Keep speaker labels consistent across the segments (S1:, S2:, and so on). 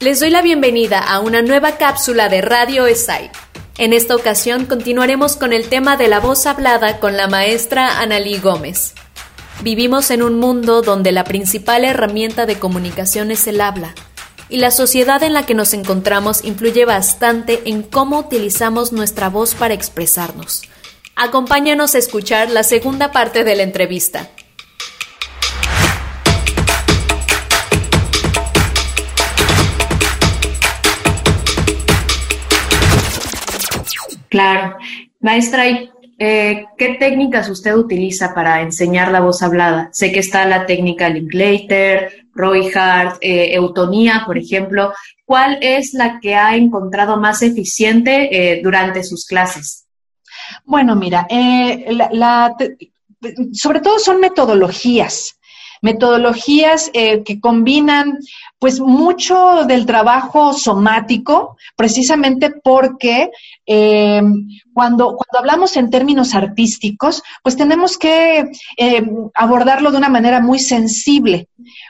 S1: Les doy la bienvenida a una nueva cápsula de Radio ESAI. En esta ocasión continuaremos con el tema de la voz hablada con la maestra Analí Gómez. Vivimos en un mundo donde la principal herramienta de comunicación es el habla, y la sociedad en la que nos encontramos influye bastante en cómo utilizamos nuestra voz para expresarnos. Acompáñanos a escuchar la segunda parte de la entrevista.
S2: Claro. Maestra, eh, ¿qué técnicas usted utiliza para enseñar la voz hablada? Sé que está la técnica Linklater, Roy Hart, eh, Eutonía, por ejemplo. ¿Cuál es la que ha encontrado más eficiente eh, durante sus clases?
S3: Bueno, mira, sobre todo son metodologías metodologías que combinan pues mucho del trabajo somático, precisamente porque eh, cuando, cuando hablamos en términos artísticos, pues tenemos que eh, abordarlo de una manera muy sensible,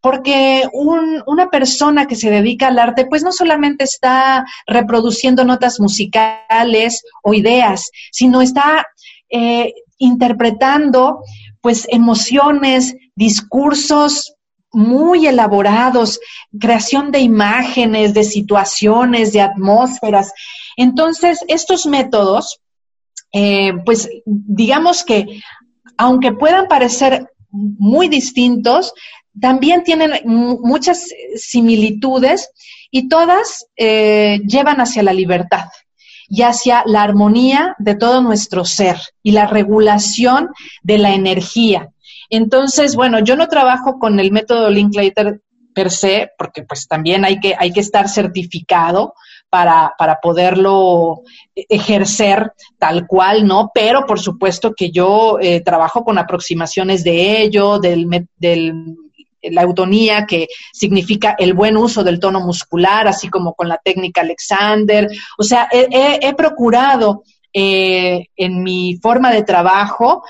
S3: porque una persona que se dedica al arte, pues no solamente está reproduciendo notas musicales o ideas, sino está eh, interpretando pues emociones, discursos, muy elaborados, creación de imágenes, de situaciones, de atmósferas. Entonces, estos métodos, eh, pues digamos que, aunque puedan parecer muy distintos, también tienen muchas similitudes y todas eh, llevan hacia la libertad y hacia la armonía de todo nuestro ser y la regulación de la energía. Entonces, bueno, yo no trabajo con el método Linklater per se, porque pues también hay que, hay que estar certificado para, para poderlo ejercer tal cual, ¿no? Pero por supuesto que yo eh, trabajo con aproximaciones de ello, del, del la eutonía, que significa el buen uso del tono muscular, así como con la técnica Alexander. O sea, he procurado eh, en mi forma de trabajo,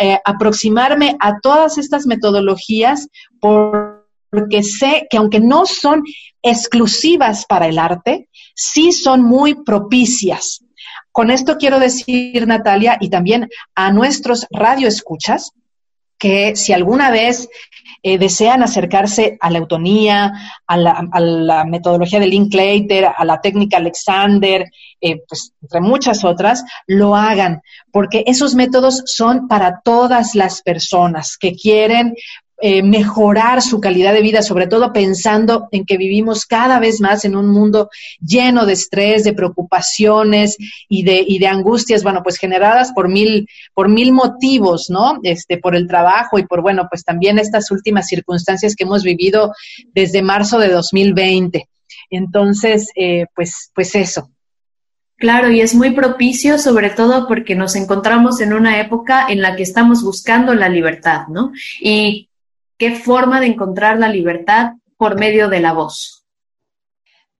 S3: eh, aproximarme a todas estas metodologías porque sé que aunque no son exclusivas para el arte, sí son muy propicias. Con esto quiero decir, Natalia, y también a nuestros radioescuchas, que si alguna vez eh, desean acercarse a la eutonía, a la, metodología de Linklater, a la técnica Alexander, eh, pues entre muchas otras, lo hagan, porque esos métodos son para todas las personas que quieren eh, mejorar su calidad de vida, sobre todo pensando en que vivimos cada vez más en un mundo lleno de estrés, de preocupaciones y de, y de angustias, bueno, pues generadas por mil, por mil motivos, ¿no? Este, por el trabajo y por, bueno, pues también estas últimas circunstancias que hemos vivido desde marzo de 2020. Entonces, eh, pues, pues eso.
S2: Claro, y es muy propicio, sobre todo porque nos encontramos en una época en la que estamos buscando la libertad, ¿no? Y qué forma de encontrar la libertad por medio de la voz.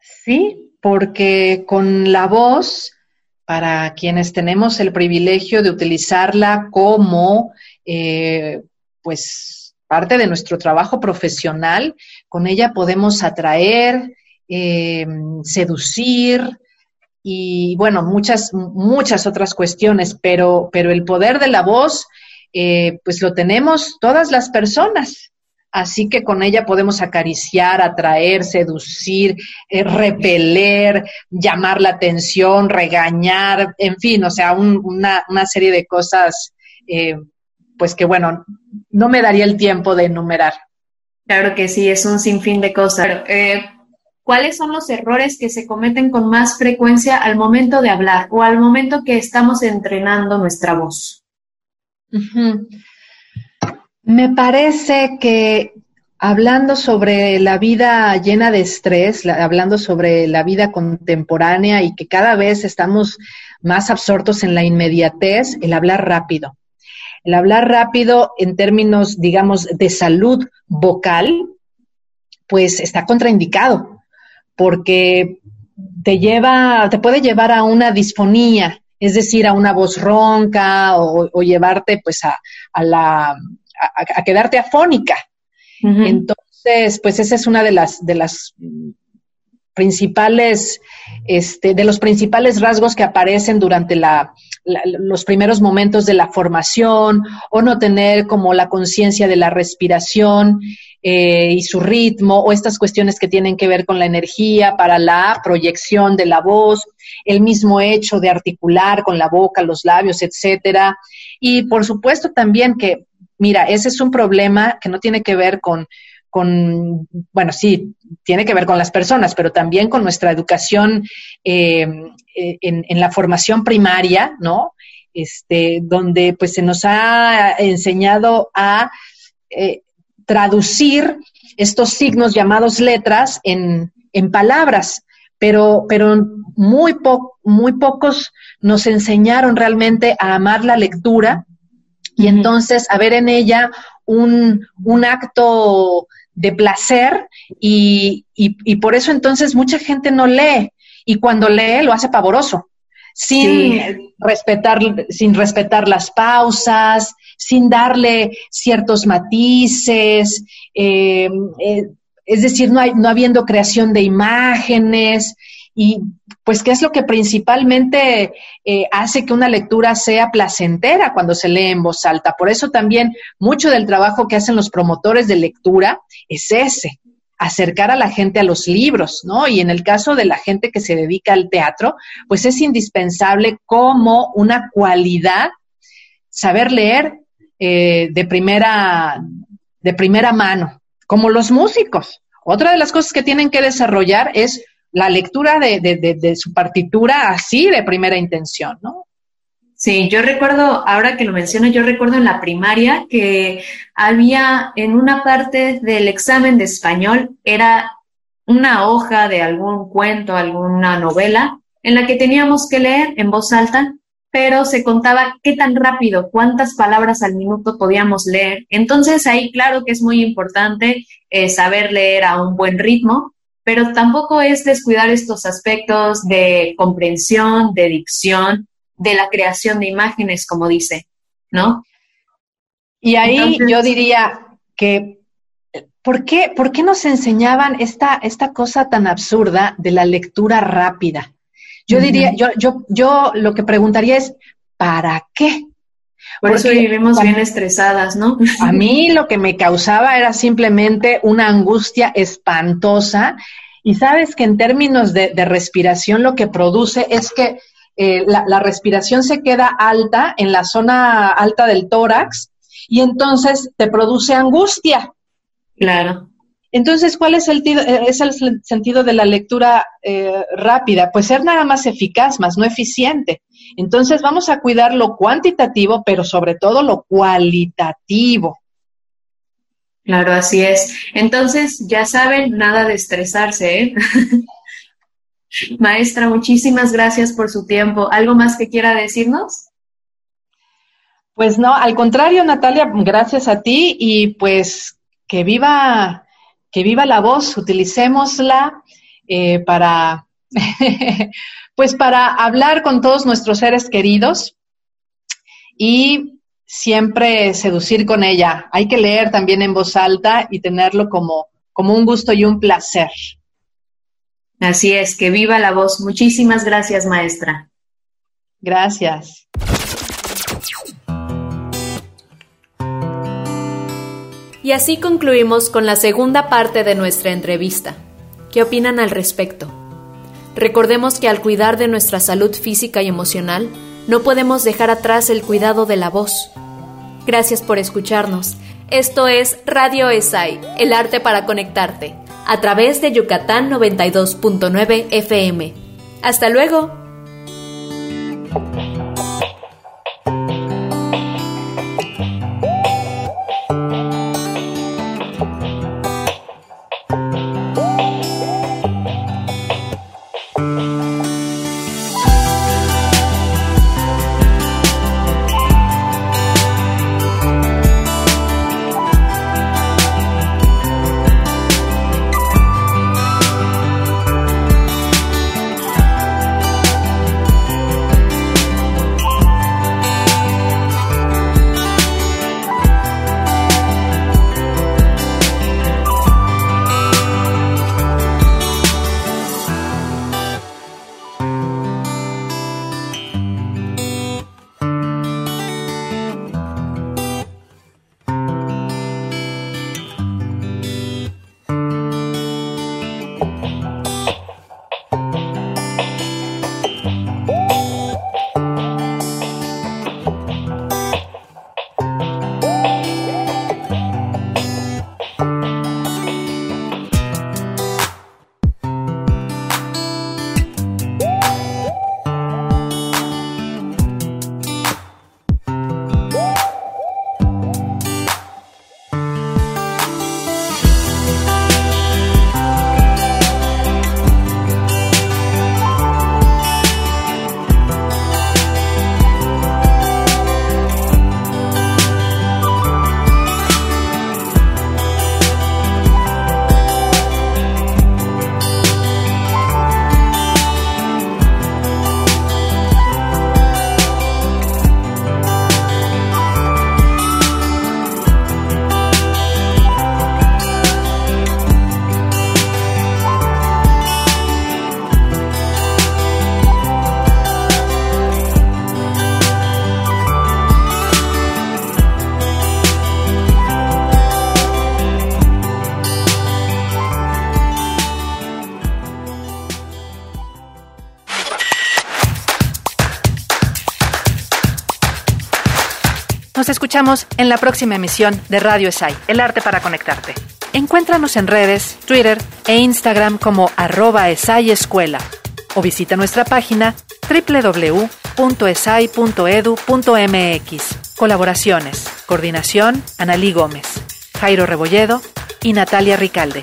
S3: Sí, porque con la voz, para quienes tenemos el privilegio de utilizarla como, eh, pues, parte de nuestro trabajo profesional, con ella podemos atraer, eh, seducir, y bueno, muchas, muchas otras cuestiones, pero, pero el poder de la voz eh, pues lo tenemos todas las personas. Así que con ella podemos acariciar, atraer, seducir, eh, repeler, llamar la atención, regañar, en fin, o sea, una, serie de cosas, eh, pues que bueno, no me daría el tiempo de enumerar.
S2: Claro que sí, es un sinfín de cosas. ¿Cuáles son los errores que se cometen con más frecuencia al momento de hablar o al momento que estamos entrenando nuestra voz?
S3: Me parece que hablando sobre la vida llena de estrés, hablando sobre la vida contemporánea y que cada vez estamos más absortos en la inmediatez, el hablar rápido. El hablar rápido en términos, digamos, de salud vocal, pues está contraindicado, porque te lleva, te puede llevar a una disfonía, es decir, a una voz ronca o, llevarte pues a, la, a quedarte afónica. Entonces, pues esa es una de las, de las principales, este, de los principales rasgos que aparecen durante la, los primeros momentos de la formación, o no tener como la conciencia de la respiración eh, y su ritmo, o estas cuestiones que tienen que ver con la energía para la proyección de la voz, el mismo hecho de articular con la boca, los labios, etcétera. Y por supuesto también que Mira, ese es un problema que no tiene que ver con, con, bueno, sí, tiene que ver con las personas, pero también con nuestra educación eh, en, la formación primaria, ¿no? Este, donde pues se nos ha enseñado a eh, traducir estos signos llamados letras en, en palabras, pero, pero muy, muy pocos nos enseñaron realmente a amar la lectura y entonces a ver en ella un, acto de placer y, y, por eso entonces mucha gente no lee y cuando lee lo hace pavoroso, sin, respetar, sin respetar las pausas, sin darle ciertos matices, eh, eh, es decir, no, hay, no habiendo creación de imágenes y pues qué es lo que principalmente eh, hace que una lectura sea placentera cuando se lee en voz alta. Por eso también mucho del trabajo que hacen los promotores de lectura es ese, acercar a la gente a los libros, ¿no? Y en el caso de la gente que se dedica al teatro, pues es indispensable como una cualidad saber leer eh, de, primera, de primera mano, como los músicos. Otra de las cosas que tienen que desarrollar es la lectura de, de, su partitura así de primera intención, ¿no?
S2: Sí, yo recuerdo, ahora que lo menciono, yo recuerdo en la primaria que había en una parte del examen de español, era una hoja de algún cuento, alguna novela, en la que teníamos que leer en voz alta, pero se contaba qué tan rápido, cuántas palabras al minuto podíamos leer. Entonces ahí claro que es muy importante eh, saber leer a un buen ritmo, pero tampoco es descuidar estos aspectos de comprensión, de dicción, de la creación de imágenes, como dice, ¿no?
S3: Y ahí yo diría que, ¿por qué, ¿por qué nos enseñaban esta, esta cosa tan absurda de la lectura rápida? Yo diría, yo, yo, yo lo que preguntaría es, ¿para qué?
S2: Por eso vivimos bien estresadas, ¿no?
S3: A mí lo que me causaba era simplemente una angustia espantosa. Y sabes que en términos de, respiración lo que produce es que eh, la, la, respiración se queda alta en la zona alta del tórax y entonces te produce angustia.
S2: Claro.
S3: Entonces, ¿cuál es el, eh, es el sentido de la lectura eh, rápida? Pues ser nada más eficaz, más no eficiente. Entonces, vamos a cuidar lo cuantitativo, pero sobre todo lo cualitativo.
S2: Claro, así es. Entonces, ya saben, nada de estresarse. ¿eh? Maestra, muchísimas gracias por su tiempo. ¿Algo más que quiera decirnos?
S3: Pues no, al contrario, Natalia, gracias a ti y pues que viva que viva la voz, utilicémosla eh, para, pues para hablar con todos nuestros seres queridos y siempre seducir con ella. Hay que leer también en voz alta y tenerlo como, como un gusto y un placer.
S2: Así es, que viva la voz. Muchísimas gracias, maestra.
S3: Gracias.
S1: Y así concluimos con la segunda parte de nuestra entrevista. ¿Qué opinan al respecto? Recordemos que al cuidar de nuestra salud física y emocional, no podemos dejar atrás el cuidado de la voz. Gracias por escucharnos. Esto es Radio ESAI, el arte para conectarte, a través de Yucatán 92.9 FM. Hasta luego.
S3: En la próxima emisión de Radio ESAI, El Arte para Conectarte. Encuéntranos en redes, Twitter e Instagram como arroba ESAI Escuela o visita nuestra página www.esai.edu.mx. Colaboraciones, coordinación, Analí Gómez, Jairo Rebolledo y Natalia Ricalde.